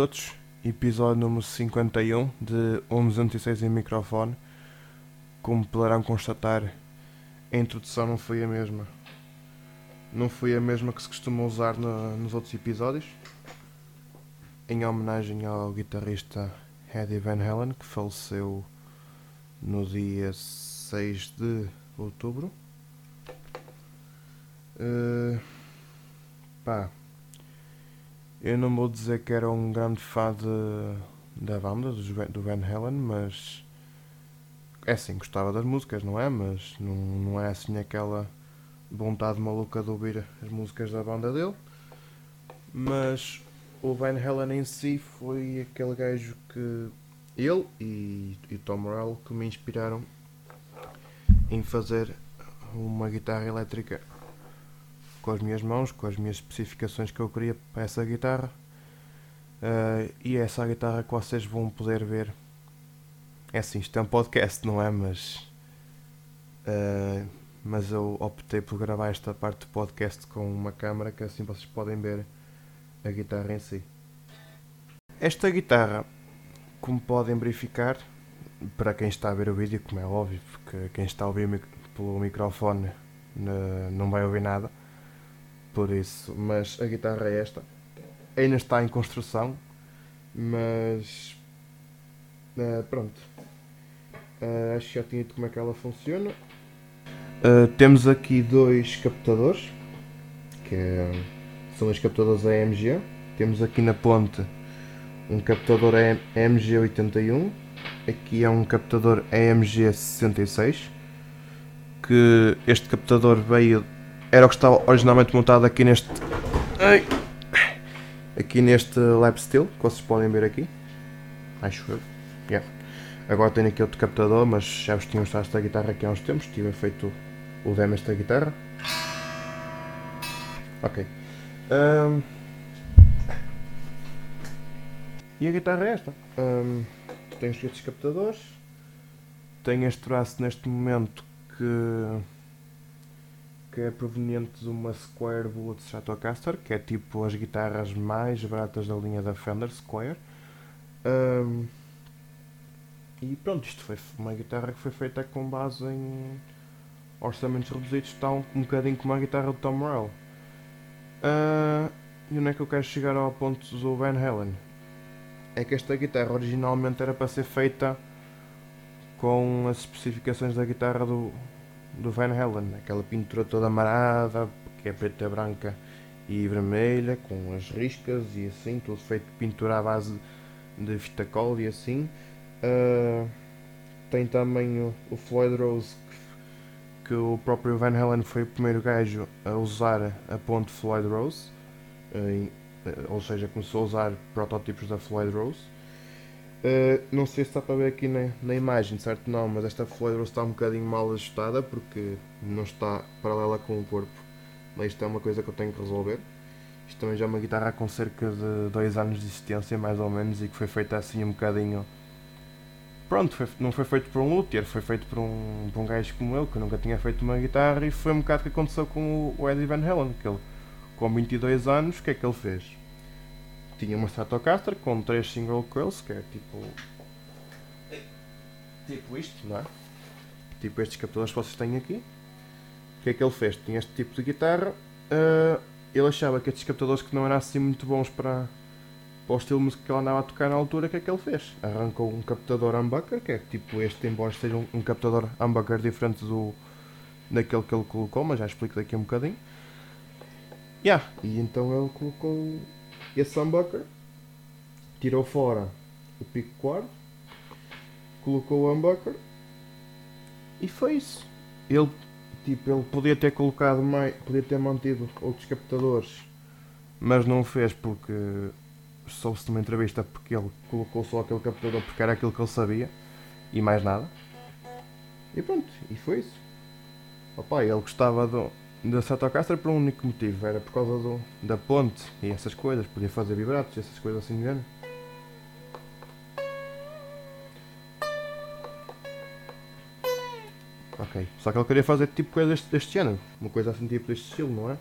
Todos, episódio número 51 de 1.206 em microfone. Como poderão constatar, a introdução não foi a mesma. Não foi a mesma que se costuma usar no, nos outros episódios. Em homenagem ao guitarrista Eddie Van Halen, que faleceu no dia 6 de outubro. Uh, pá, eu não vou dizer que era um grande fã de, da banda, do Van Halen, mas. É assim, gostava das músicas, não é? Mas não, não é assim aquela vontade maluca de ouvir as músicas da banda dele. Mas o Van Halen em si foi aquele gajo que. Ele e, e Tom Morello que me inspiraram em fazer uma guitarra elétrica com as minhas mãos, com as minhas especificações que eu queria para essa guitarra. Uh, e é essa guitarra que vocês vão poder ver. É assim, isto é um podcast, não é? Mas. Uh, mas eu optei por gravar esta parte do podcast com uma câmera que assim vocês podem ver a guitarra em si. Esta guitarra, como podem verificar, para quem está a ver o vídeo, como é óbvio, porque quem está a ouvir pelo microfone não vai ouvir nada, por isso, mas a guitarra é esta. Ainda está em construção, mas uh, pronto. Uh, acho que já tinha dito como é que ela funciona. Uh, temos aqui dois captadores, que é, são os captadores AMG. Temos aqui na ponte um captador AMG81, aqui é um captador AMG66, que este captador veio era o que estava originalmente montado aqui neste aqui neste lap steel que vocês podem ver aqui. Acho eu. Yeah. agora tenho aqui outro captador mas já vos tinha mostrado esta guitarra aqui há uns tempos. Tive feito o demo desta guitarra. Ok. Um, e a guitarra é esta. Um, tenho estes captadores. Tenho este braço neste momento que que é proveniente de uma Square Bullet Stratocaster, que é tipo as guitarras mais baratas da linha da Fender Square. Um, e pronto, isto foi uma guitarra que foi feita com base em orçamentos reduzidos, tal um bocadinho como a guitarra do Tom Morello. Uh, e onde é que eu quero chegar ao ponto do Van Halen? É que esta guitarra originalmente era para ser feita com as especificações da guitarra do, do Van Halen, aquela pintura toda amarada, que é preta, branca e vermelha, com as riscas e assim, tudo feito de pintura à base de fita cola e assim. Uh, tem também o, o Floyd Rose, que, que, o próprio Van Halen foi o primeiro gajo a usar a ponte Floyd Rose, uh, ou seja, começou a usar protótipos da Floyd Rose. Uh, não sei se está para ver aqui na, na imagem, certo? Não, mas esta Floyd está um bocadinho mal ajustada porque não está paralela com o corpo. Mas isto é uma coisa que eu tenho que resolver. Isto também já é uma guitarra com cerca de 2 anos de existência, mais ou menos, e que foi feita assim um bocadinho. Pronto, foi, não foi feito por um luthier, foi feito por um, por um gajo como eu, que nunca tinha feito uma guitarra, e foi um bocado o que aconteceu com o Eddie Van Halen, que ele, com 22 anos, o que é que ele fez? Tinha uma Stratocaster com 3 single coils, que é tipo. Tipo isto, não é? Tipo estes captadores que vocês têm aqui. O que é que ele fez? Tinha este tipo de guitarra. Uh, ele achava que estes captadores que não eram assim muito bons para, para o estilo de música que ele andava a tocar na altura, o que é que ele fez? Arrancou um captador humbucker, que é tipo este, embora seja um, um captador humbucker diferente do, daquele que ele colocou, mas já explico daqui um bocadinho. Yeah. E então ele colocou esse humbucker, tirou fora o pico quarto, colocou o humbucker e foi isso. Ele, tipo, ele podia ter colocado mais, podia ter mantido outros captadores, mas não o fez porque soube-se numa entrevista porque ele colocou só aquele captador porque era aquilo que ele sabia e mais nada. E pronto, e foi isso. Opa, ele gostava do, da Stratocaster por um único motivo, era por causa do, da ponte e essas coisas, podia fazer vibratos e essas coisas assim de Ok, só que ele queria fazer tipo coisa deste, deste género, uma coisa assim tipo deste estilo, não é?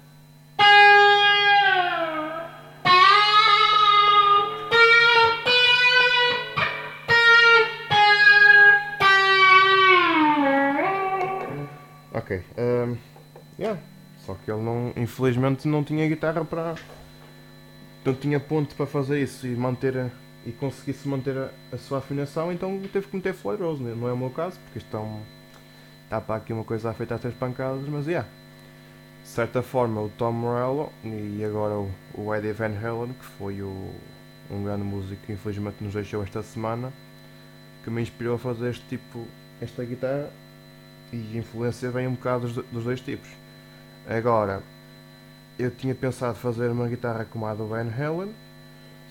Só que ele não, infelizmente não tinha guitarra para. Não tinha ponto para fazer isso e manter a, e conseguisse manter a, a, sua afinação, então teve que meter Floyd Rose, né? não é o meu caso, porque isto é um, está para aqui uma coisa a feita a três pancadas, mas yeah. De certa forma o Tom Morello e agora o, o Eddie Van Halen, que foi o, um grande músico que infelizmente nos deixou esta semana, que me inspirou a fazer este tipo, esta guitarra e influência vem um bocado dos, dos dois tipos. Agora, eu tinha pensado fazer uma guitarra como a do Van Halen,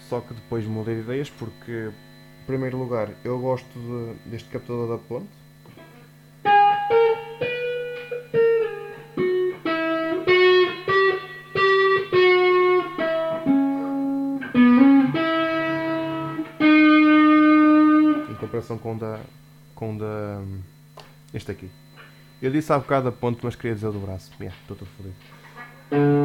só que depois mudei de ideias porque, em primeiro lugar, eu gosto de, deste captador da ponte. Em comparação com da. com da. este aqui. Eu disse há bocado a ponte, mas queria dizer do braço. Yeah, estou todo fodido.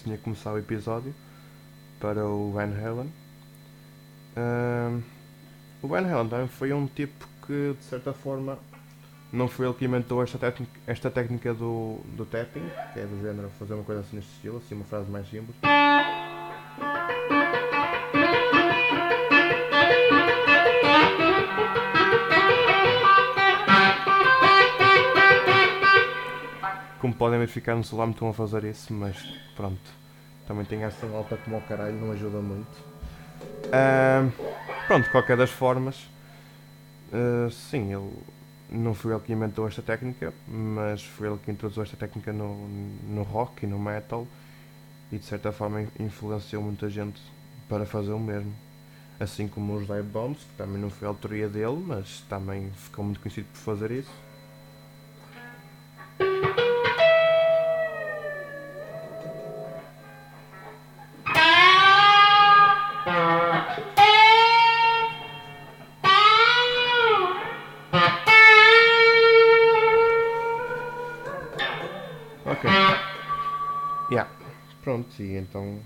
Assim a começar o episódio, para o Van Halen. Uh, o Van Halen também foi um tipo que, de certa forma, não foi ele que inventou esta esta técnica do, do tapping, que é do género fazer uma coisa assim neste estilo, assim uma frase mais simples. Como podem verificar no celular me estão a fazer isso, mas pronto. Também tem essa alta como ao caralho, não ajuda muito. Uh, pronto, de qualquer das formas, uh, sim, ele não foi ele que inventou esta técnica, mas foi ele que introduziu esta técnica no, no rock e no metal e de certa forma influenciou muita gente para fazer o mesmo. Assim como os Dive Bombs, que também não foi a autoria dele, mas também ficou muito conhecido por fazer isso. Pronto, e então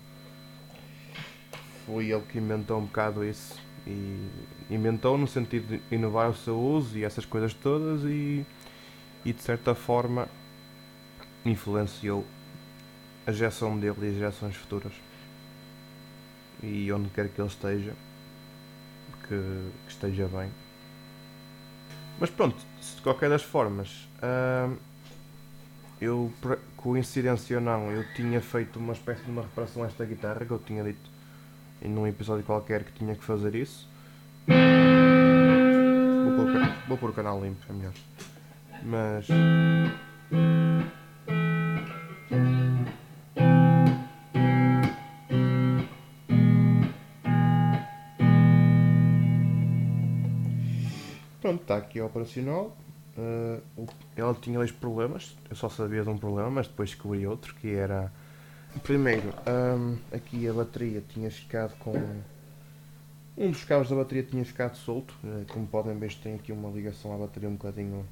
foi ele que inventou um bocado isso. E inventou no sentido de inovar o seu uso e essas coisas todas e, e de certa forma influenciou a geração dele e as gerações futuras. E onde quer que ele esteja, que, que esteja bem. Mas pronto, de qualquer das formas, uh, eu coincidência ou não, eu tinha feito uma espécie de uma reparação a esta guitarra que eu tinha dito em um episódio qualquer que tinha que fazer isso. Vou pôr, vou pôr o canal limpo, é melhor. Mas. Pronto, está aqui operacional. Uh, ela tinha dois problemas, eu só sabia de um problema, mas depois descobri outro, que era primeiro, um, aqui a bateria tinha ficado com um dos cabos da bateria tinha ficado solto, uh, como podem ver tem aqui uma ligação à bateria um bocadinho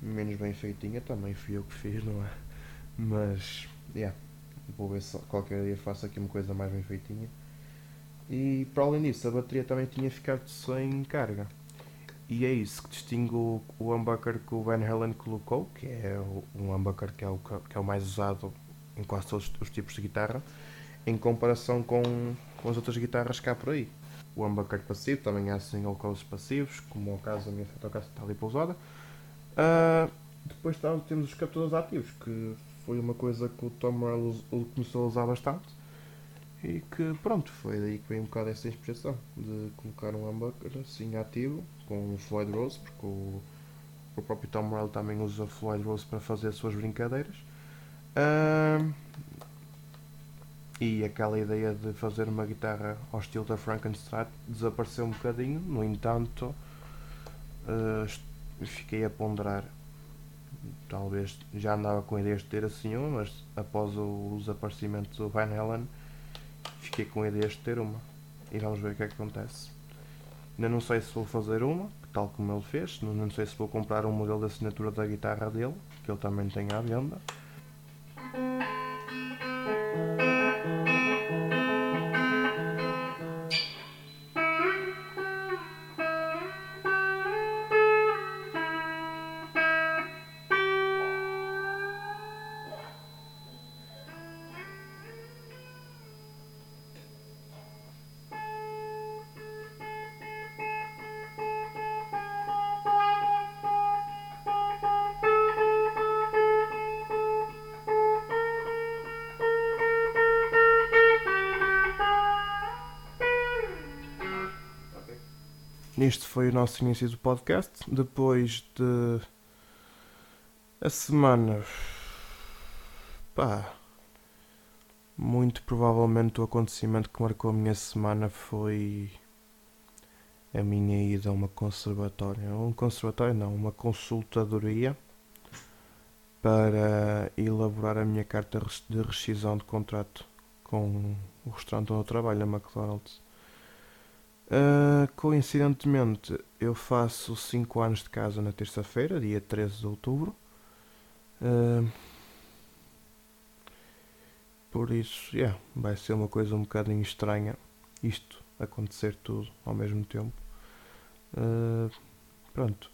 menos bem feitinha, também fui eu que fiz, não é? Mas yeah, vou ver se qualquer dia faço aqui uma coisa mais bem feitinha. E para além disso, a bateria também tinha ficado sem carga. E é isso que distingue o, o humbucker que o Van Halen colocou, que é um humbucker que é o, que é o mais usado em quase todos os tipos de guitarra, em comparação com, com as outras guitarras cá por aí. O humbucker passivo também há single coils passivos, como é o caso da minha Stratocaster ali pousada. Uh, depois temos os captadores ativos, que foi uma coisa que o Tom Morello começou a usar bastante e que pronto, foi daí que veio um bocado essa inspiração de colocar um humbucker assim ativo com o Floyd Rose, porque o, o próprio Tom Morello também usa Floyd Rose para fazer as suas brincadeiras. Uh, e aquela ideia de fazer uma guitarra ao estilo da Frankenstein desapareceu um bocadinho, no entanto, uh, fiquei a ponderar. Talvez já andava com ideias de ter assim uma, mas após o desaparecimento do Van Halen, fiquei com ideias de ter uma. E vamos ver o que é que acontece. Ainda não sei se vou fazer uma, tal como ele fez. Não, não sei se vou comprar um modelo da assinatura da guitarra dele, que ele também tem à venda. Este foi o nosso início do podcast. Depois de. A semana. Pá. Muito provavelmente o acontecimento que marcou a minha semana foi. A minha ida a uma conservatória. Um conservatório não, uma consultadoria. Para elaborar a minha carta de rescisão de contrato com o restaurante onde eu trabalho, a McDonald's. Uh, coincidentemente, eu faço 5 anos de casa na terça-feira, dia 13 de outubro. Uh, por isso, yeah, vai ser uma coisa um bocadinho estranha isto acontecer tudo ao mesmo tempo. Uh, pronto.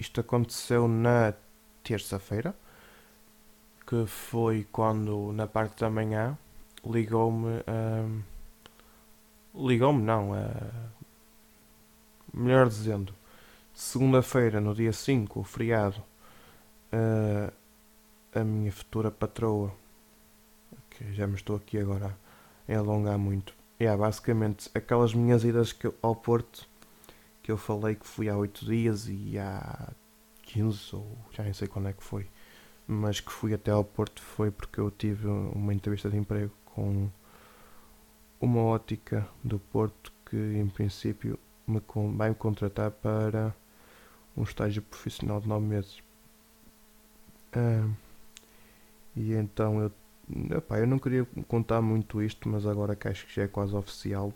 Isto aconteceu na terça-feira, que foi quando, na parte da manhã, ligou-me. Uh, Ligou-me, não. Uh, melhor dizendo, segunda-feira, no dia 5, o feriado, uh, a minha futura patroa, que já me estou aqui agora a alongar muito, é basicamente aquelas minhas idas que eu, ao Porto que eu falei que fui há 8 dias e há 15 ou já nem sei quando é que foi, mas que fui até ao Porto foi porque eu tive uma entrevista de emprego com uma ótica do Porto que, em princípio, me vai me contratar para um estágio profissional de 9 meses. Ah, e então eu, eu não queria contar muito isto, mas agora que acho que já é quase oficial,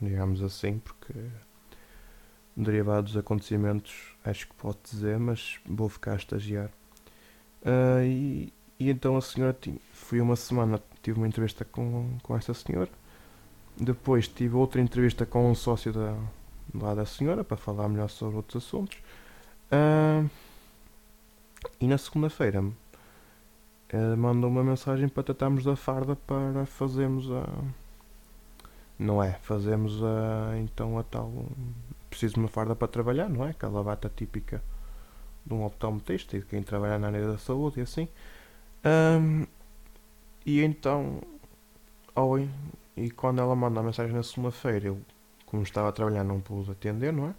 digamos assim, porque derivado dos acontecimentos acho que pode dizer, mas vou ficar a estagiar. Uh, e, e, então a senhora tinha, fui uma semana, tive uma entrevista com, com essa senhora depois tive outra entrevista com um sócio da, lá da senhora para falar melhor sobre outros assuntos. Uh, e na segunda-feira uh, mandou uma mensagem para tratarmos da farda para fazermos a. Não é? Fazemos a. Então a tal. Preciso de uma farda para trabalhar, não é? Aquela bata típica de um optometrista e de quem trabalha na área da saúde e assim. Um, e então, ao, e quando ela manda a mensagem na segunda-feira, eu, como estava a trabalhar, não pude atender, não é?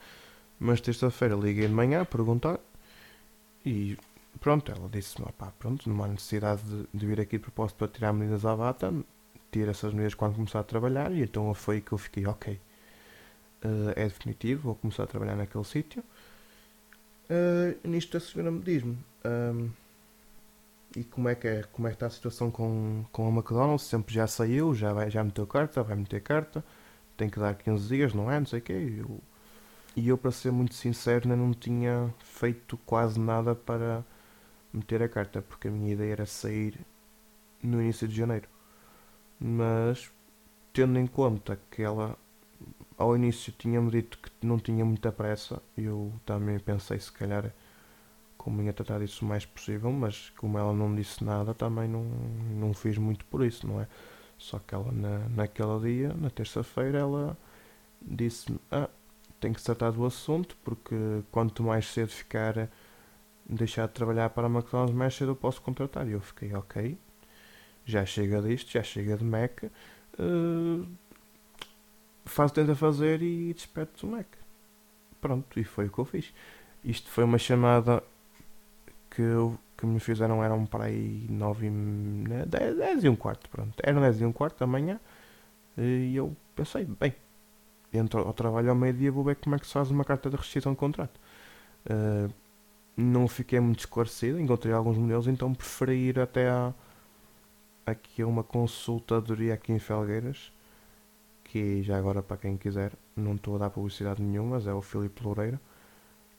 Mas terça-feira liguei de manhã a perguntar e pronto, ela disse-me, pá, pronto, não há necessidade de, de, vir aqui de propósito para tirar medidas à bata, tira essas medidas quando começar a trabalhar e então foi que eu fiquei, ok, uh, é definitivo, vou começar a trabalhar naquele sítio. Uh, nisto a senhora me diz-me, um, e como é que é, como é que está a situação com, com a McDonald's? Sempre já saiu, já, vai, já meteu carta, vai meter carta, tem que dar 15 dias, não é? Não sei o quê. Eu, e eu, para ser muito sincero, ainda não tinha feito quase nada para meter a carta, porque a minha ideia era sair no início de janeiro. Mas, tendo em conta que ela ao início tinha-me dito que não tinha muita pressa, eu também pensei se calhar convinha tratar disso o mais possível, mas como ela não disse nada, também não, não fiz muito por isso, não é? Só que ela, na, naquele dia, na terça-feira, ela disse-me: Ah, tenho que tratar do assunto, porque quanto mais cedo ficar, deixar de trabalhar para a McDonald's, mais cedo eu posso contratar. E eu fiquei: Ok, já chega disto, já chega de Mac, uh, faz, tenta fazer e despede o Mac. Pronto, e foi o que eu fiz. Isto foi uma chamada que, que me fizeram eram para aí 9 e, 10, 10 e um quarto, pronto. Eram 10 e um quarto da manhã e eu pensei, bem, entro ao trabalho ao meio-dia vou ver como é que se faz uma carta de rescisão de contrato. Uh, não fiquei muito esclarecido, encontrei alguns modelos, então preferi ir até a, aqui a uma consultadoria aqui em Felgueiras, que já agora para quem quiser, não estou a dar publicidade nenhuma, mas é o Filipe Loureira,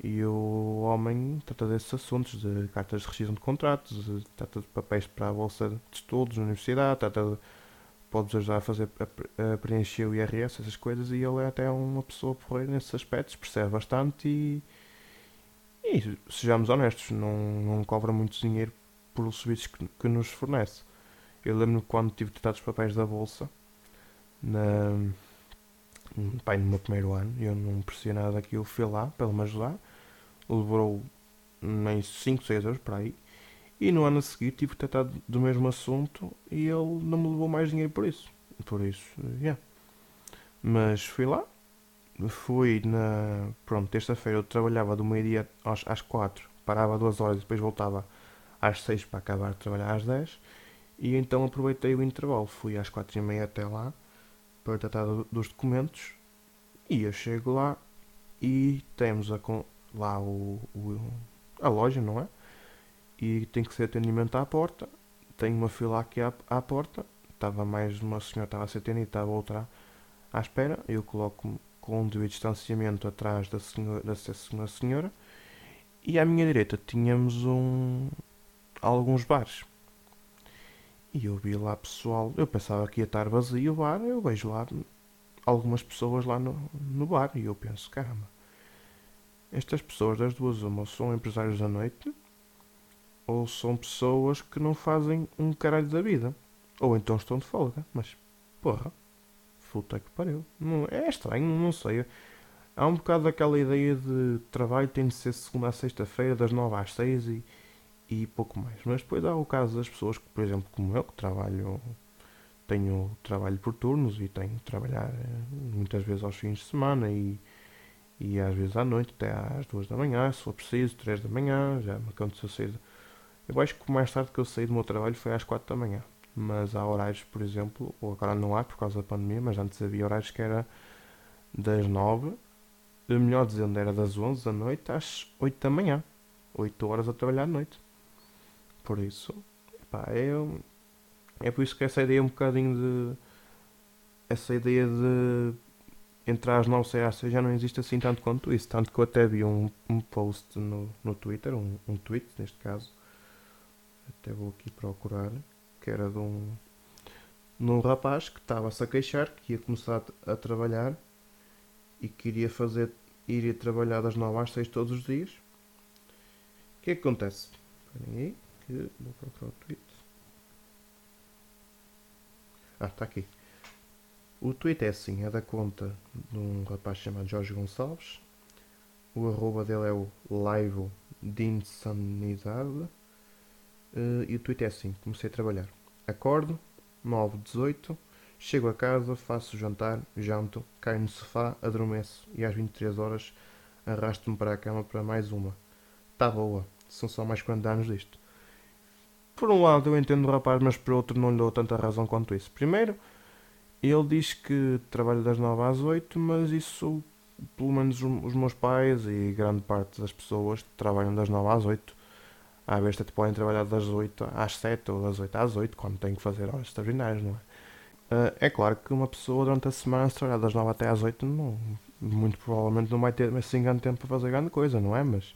e o homem trata desses assuntos, de cartas de rescisão de contratos, de, trata de papéis para a bolsa de estudos na universidade, trata de, pode ajudar a fazer a, a preencher o IRS, essas coisas, e ele é até uma pessoa porreira nesses aspectos, percebe bastante e e sejamos honestos, não, não cobra muito dinheiro pelos serviços que, que nos fornece. Eu lembro-me quando tive de tratar dos papéis da bolsa, na, pai, no meu primeiro ano, eu não percebi nada daquilo, fui lá para ele me ajudar, levou nem 5, 6 euros para aí, e no ano a seguir tive de tratar do mesmo assunto e ele não me levou mais dinheiro por isso. Por isso, yeah. Mas fui lá, fui na. Pronto, terça-feira eu trabalhava do meio-dia às, às 4, parava duas horas e depois voltava às 6 para acabar de trabalhar às 10. E então aproveitei o intervalo, fui às 4 e meia até lá para tratar do, dos documentos. E eu chego lá e temos a, lá o, o, a loja, não é? E tem que ser atendimento à porta. Tem uma fila aqui à, à porta. Estava mais uma senhora, estava a ser atendida e estava outra à espera. Eu coloco com um devido distanciamento atrás da senhora, da senhora e à minha direita tínhamos um, alguns bares. E eu vi lá pessoal, eu pensava que ia estar vazio o bar, eu vejo lá algumas pessoas lá no, no bar e eu penso, caramba, estas pessoas das duas uma são empresários da noite ou são pessoas que não fazem um caralho da vida. Ou então estão de folga, mas porra puta que pariu. Não, é estranho, não sei. Há um bocado daquela ideia de trabalho tem de ser segunda a sexta-feira, das nove às seis e, e pouco mais. Mas depois há o caso das pessoas que, por exemplo, como eu, que trabalho, tenho trabalho por turnos e tenho de trabalhar eh, muitas vezes aos fins de semana e, e às vezes à noite, até às duas da manhã, se for preciso, três da manhã, já me aconteceu cedo. Eu acho que o mais tarde que eu saí do meu trabalho foi às quatro da manhã mas há horários, por exemplo, ou agora não há por causa da pandemia, mas antes havia horários que era das 9, melhor dizendo, era das 11 da noite às 8 da manhã. 8 horas a trabalhar à noite. Por isso, é, é por isso que essa ideia é um bocadinho de. Essa ideia de entrar às 9 sair às 6 já não existe assim tanto quanto isso. Tanto que eu até vi um, um post no, no Twitter, um, um tweet neste caso. Até vou aqui procurar que era de um, de um rapaz que estava-se a queixar que ia começar a trabalhar e queria fazer, iria trabalhar das 9 às 6 todos os dias. O que é que acontece? Esperem aí, que vou procurar o tweet. Ah, está aqui. O tweet é assim, é da conta de um rapaz chamado Jorge Gonçalves. O arroba dele é o live de insanidade. Uh, e o tweet é assim: comecei a trabalhar. Acordo, 9, 18, chego a casa, faço jantar, janto, caio no sofá, adormeço e às 23 horas arrasto-me para a cama para mais uma. Tá boa, são só mais 40 anos disto. Por um lado eu entendo o rapaz, mas por outro não lhe dou tanta razão quanto isso. Primeiro, ele diz que trabalha das 9 às 8, mas isso, pelo menos os meus pais e grande parte das pessoas trabalham das 9 às 8 à besta tipo, podem trabalhar das 8 às 7 ou das 8 às 8 quando têm que fazer horas extraordinárias, não é? Uh, é claro que uma pessoa durante a semana, se trabalhar das 9 até às 8, não, muito provavelmente não vai ter assim grande tempo para fazer grande coisa, não é? Mas,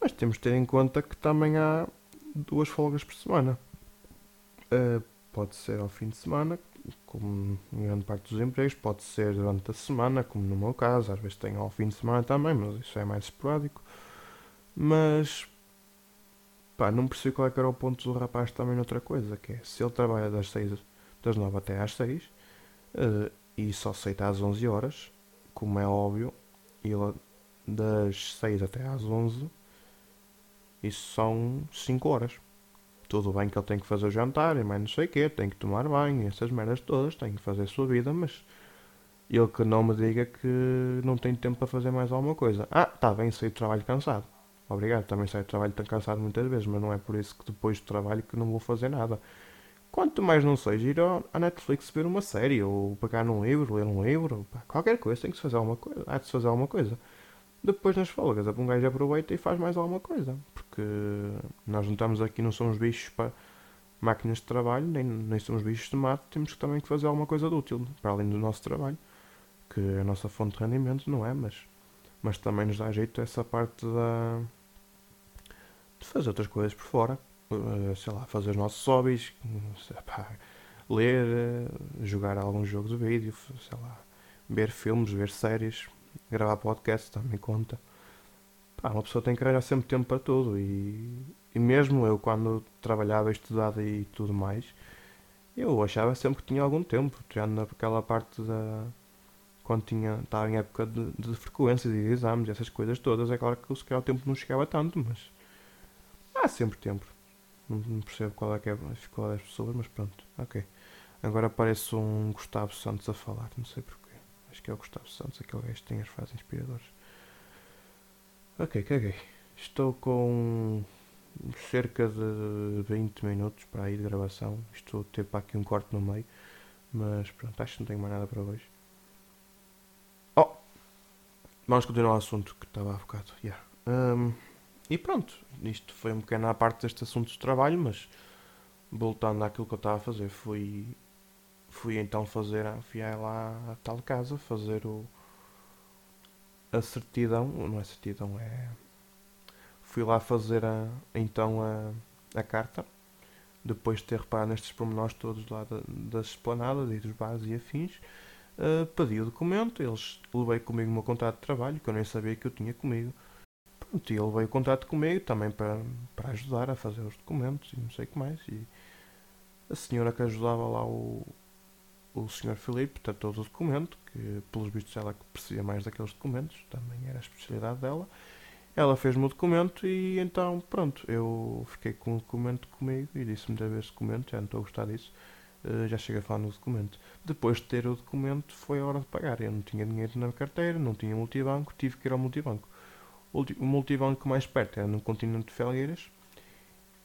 mas temos de ter em conta que também há duas folgas por semana. Uh, pode ser ao fim de semana, como em grande parte dos empregos, pode ser durante a semana, como no meu caso, às vezes tem ao fim de semana também, mas isso é mais esporádico. Mas Pá, não percebi qual é que era o ponto do rapaz também noutra coisa, que é, se ele trabalha das, 6, das 9 até às 6 uh, eh, e só aceita às 11 horas, como é óbvio, ele das 6 até às 11, isso são 5 horas. Tudo bem que ele tem que fazer jantar e mais não sei o quê, tem que tomar banho, essas merdas todas, tem que fazer a sua vida, mas ele que não me diga que não tem tempo para fazer mais alguma coisa. Ah, tá bem, saí do trabalho cansado. Obrigado, também saio de trabalho tão cansado muitas vezes, mas não é por isso que depois do trabalho que não vou fazer nada. Quanto mais não seja ir à Netflix ver uma série, ou pegar num livro, ler um livro, pá, qualquer coisa, tem que se fazer alguma coisa, há de se fazer alguma coisa. Depois nas folgas, um gajo aproveita e faz mais alguma coisa. Porque nós não estamos aqui, não somos bichos para máquinas de trabalho, nem, nem somos bichos de mato, temos também que fazer alguma coisa de útil, para além do nosso trabalho, que é a nossa fonte de rendimento, não é? Mas, mas também nos dá jeito essa parte da, de fazer outras coisas por fora, uh, sei lá, fazer os nossos hobbies, pá, ler, uh, jogar alguns jogos de vídeo, sei lá, ver filmes, ver séries, gravar podcast também conta. Pá, uma pessoa tem que arranjar sempre tempo para tudo e, e mesmo eu quando trabalhava, estudava e tudo mais, eu achava sempre que tinha algum tempo, tirando naquela parte da. quando tinha, estava em época de, de frequência de exames, essas coisas todas, é claro que se calhar o tempo não chegava tanto, mas há sempre tempo. Não, não percebo qual é, que é a dificuldade das pessoas, mas pronto, ok. Agora parece um Gustavo Santos a falar, não sei porquê. Acho que é o Gustavo Santos, aquele gajo que tem as frases inspiradoras. Ok, caguei. Estou com cerca de 20 minutos para ir de gravação. Estou a ter para aqui um corte no meio. Mas pronto, acho que não tenho mais nada para hoje. Oh! Vamos continuar o assunto que estava a bocado. Yeah. Um, e pronto, isto foi um bocadinho à parte deste assunto de trabalho, mas voltando àquilo que eu estava a fazer, fui, fui então fazer, fui lá à tal casa fazer o, a certidão, não é certidão, é. Fui lá fazer a, então a, a carta, depois de ter reparado nestes pormenores todos lá da, das esplanadas e dos bares e afins. Uh, pedi o documento, eles levei comigo o meu contrato de trabalho, que eu nem sabia que eu tinha comigo. Pronto, e ele veio contrato comigo também para, para ajudar a fazer os documentos e não sei o que mais. E a senhora que ajudava lá o, o Sr. Filipe tratou do documento, que pelos vistos ela que percebia mais daqueles documentos, também era a especialidade dela. Ela fez-me o documento e então, pronto, eu fiquei com o documento comigo e disse-me de ver esse documento, já não estou a gostar disso, uh, já chega a falar no documento. Depois de ter o documento, foi a hora de pagar. Eu não tinha dinheiro na carteira, não tinha multibanco, tive que ir ao multibanco. O multibanco mais perto era no continente de Felgueiras.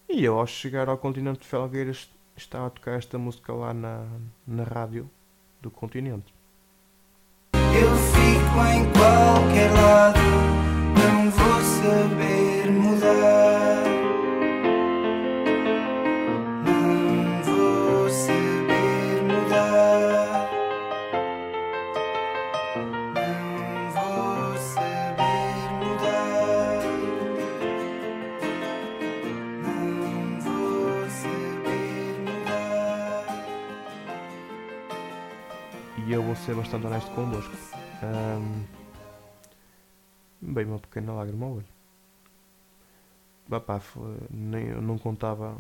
E eu, ao chegar ao continente de Felgueiras, estava a tocar esta música lá na, na rádio do continente. Eu fico em qualquer lado, não vou saber mudar. Ser bastante honesto convosco. Um, bem, uma pequena lágrima ao olho. Foi, nem, eu não contava.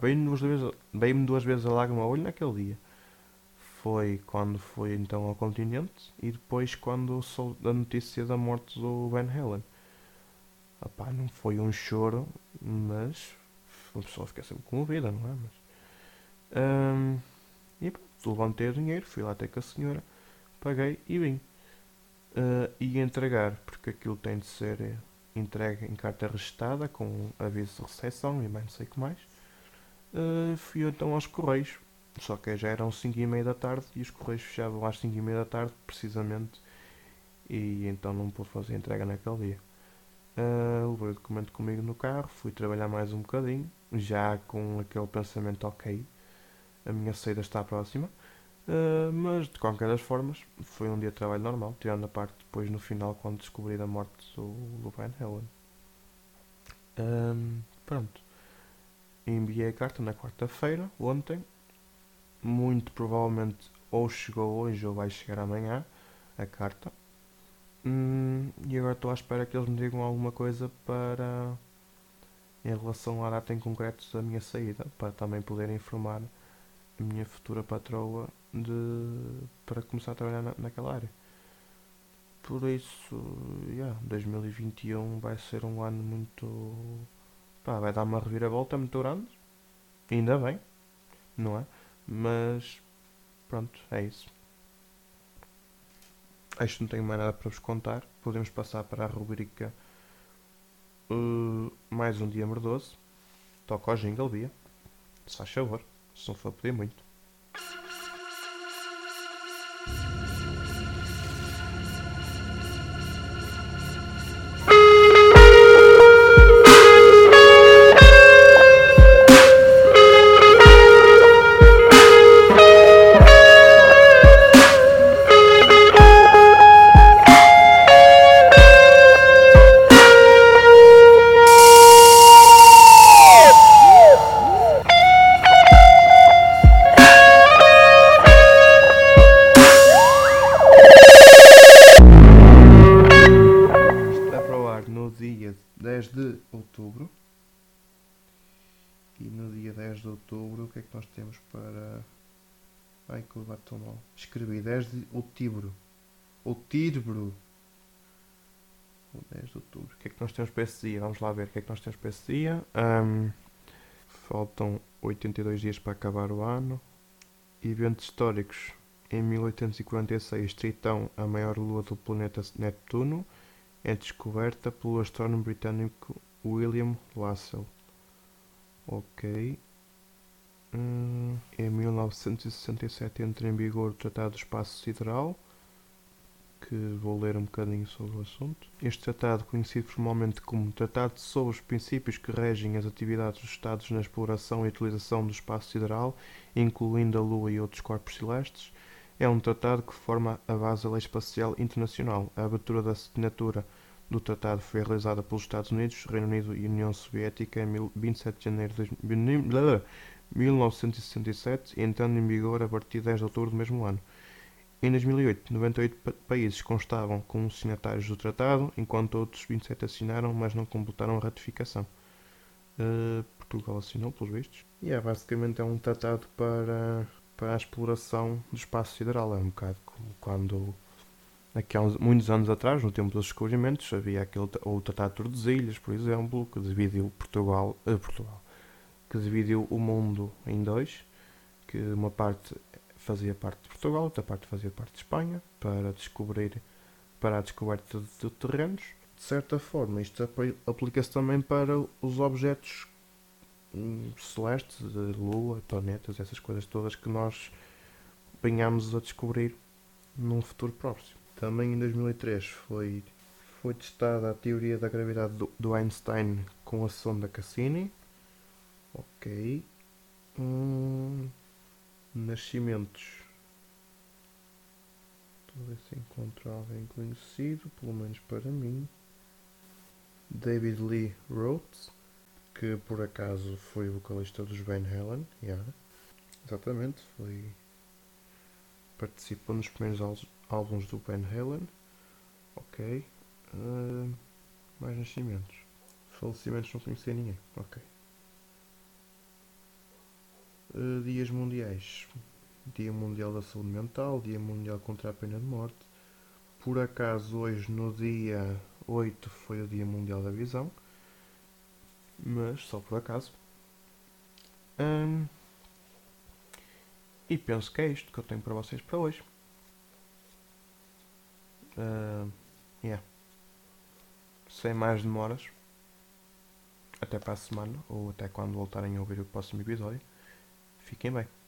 Bem-me duas, vezes, bem duas vezes a lágrima ao olho naquele dia. Foi quando foi então ao continente e depois quando soube da notícia da morte do Van Halen. Bapá, não foi um choro, mas a pessoa fica sempre comovida, não é? Mas, levantei o dinheiro, fui lá até com a senhora paguei e vim. Uh, e entregar, porque aquilo tem de ser entregue em carta registada com aviso de recepção e mais não sei o que mais. Uh, fui então aos Correios, só que já eram 5 e meia da tarde e os Correios fechavam às 5 e meia da tarde, precisamente, e então não pude fazer entrega naquele dia. Uh, levei o documento comigo no carro, fui trabalhar mais um bocadinho, já com aquele pensamento ok, a minha saída está próxima. Uh, mas de qualquer das formas foi um dia de trabalho normal, tirando a parte depois no final quando descobri a morte do, do Van Halen. Um, pronto. Enviei a carta na quarta-feira, ontem. Muito provavelmente ou chegou hoje ou vai chegar amanhã a carta. Hum, e agora estou à espera que eles me digam alguma coisa para em relação à data em concreto da minha saída, para também poder informar minha futura patroa de, para começar a trabalhar na, naquela área. Por isso, yeah, 2021 vai ser um ano muito. Pá, vai dar uma reviravolta muito grande. Ainda bem, não é? Mas pronto, é isso. Acho que não tenho mais nada para vos contar. Podemos passar para a rubrica uh, Mais um Dia Merdoso. Toca ao jingle, Bia. Se faz favor, for pedir muito. Que é que nós temos para. Ai que bato tão mal. Escrevi 10 de outubro. Outubro. O 10 de outubro. O que é que nós temos para esse dia? Vamos lá ver o que é que nós temos para esse dia. Um, faltam 82 dias para acabar o ano. Eventos históricos. Em 1846, Tritão, a maior lua do planeta Neptuno, é descoberta pelo astrónomo britânico William Lassell. Ok. Hum, em 1967 entra em vigor o Tratado do Espaço Sideral, que vou ler um bocadinho sobre o assunto. Este tratado, conhecido formalmente como Tratado sobre os princípios que regem as atividades dos Estados na exploração e utilização do espaço sideral, incluindo a Lua e outros corpos celestes, é um tratado que forma a base da lei espacial internacional. A abertura da assinatura do tratado foi realizada pelos Estados Unidos, Reino Unido e União Soviética em 27 de janeiro de 1967, entrando em vigor a partir de 10 de outubro do mesmo ano. Em 2008, 98 países constavam como signatários do tratado, enquanto outros 27 assinaram, mas não completaram a ratificação. Uh, Portugal assinou, pelos vistos. E é basicamente é um tratado para, para a exploração do espaço sideral. É um bocado como quando aqui há uns, muitos anos atrás, no tempo dos descobrimentos, havia aquele, o Tratado de Tordesilhas, por exemplo, que dividiu Portugal, uh, Portugal, que dividiu o mundo em dois, que uma parte fazia parte de Portugal, outra parte fazia parte de Espanha, para descobrir, para a descoberta de, de terrenos. De certa forma, isto aplica-se também para os objetos hum, celestes, de Lua, planetas, essas coisas todas que nós venhamos a descobrir num futuro próximo. Também em 2003 foi, foi testada a teoria da gravidade do, do Einstein com a sonda Cassini. Ok. Hum, nascimentos. Ver se encontro alguém conhecido, pelo menos para mim. David Lee Rhodes, que por acaso foi vocalista dos Van Halen. Yeah. Exatamente, foi. Participou nos primeiros álbuns do Van Halen. Ok. Uh, mais nascimentos. Falecimentos não conhecia ninguém. Ok. Uh, dias mundiais. Dia Mundial da Saúde Mental, Dia Mundial contra a Pena de Morte. Por acaso, hoje, no dia 8, foi o Dia Mundial da Visão. Mas só por acaso. Um, e penso que é isto que eu tenho para vocês para hoje. Uh, yeah. Sem mais demoras. Até para a semana, ou até quando voltarem a ouvir o próximo episódio. Fiquem bem.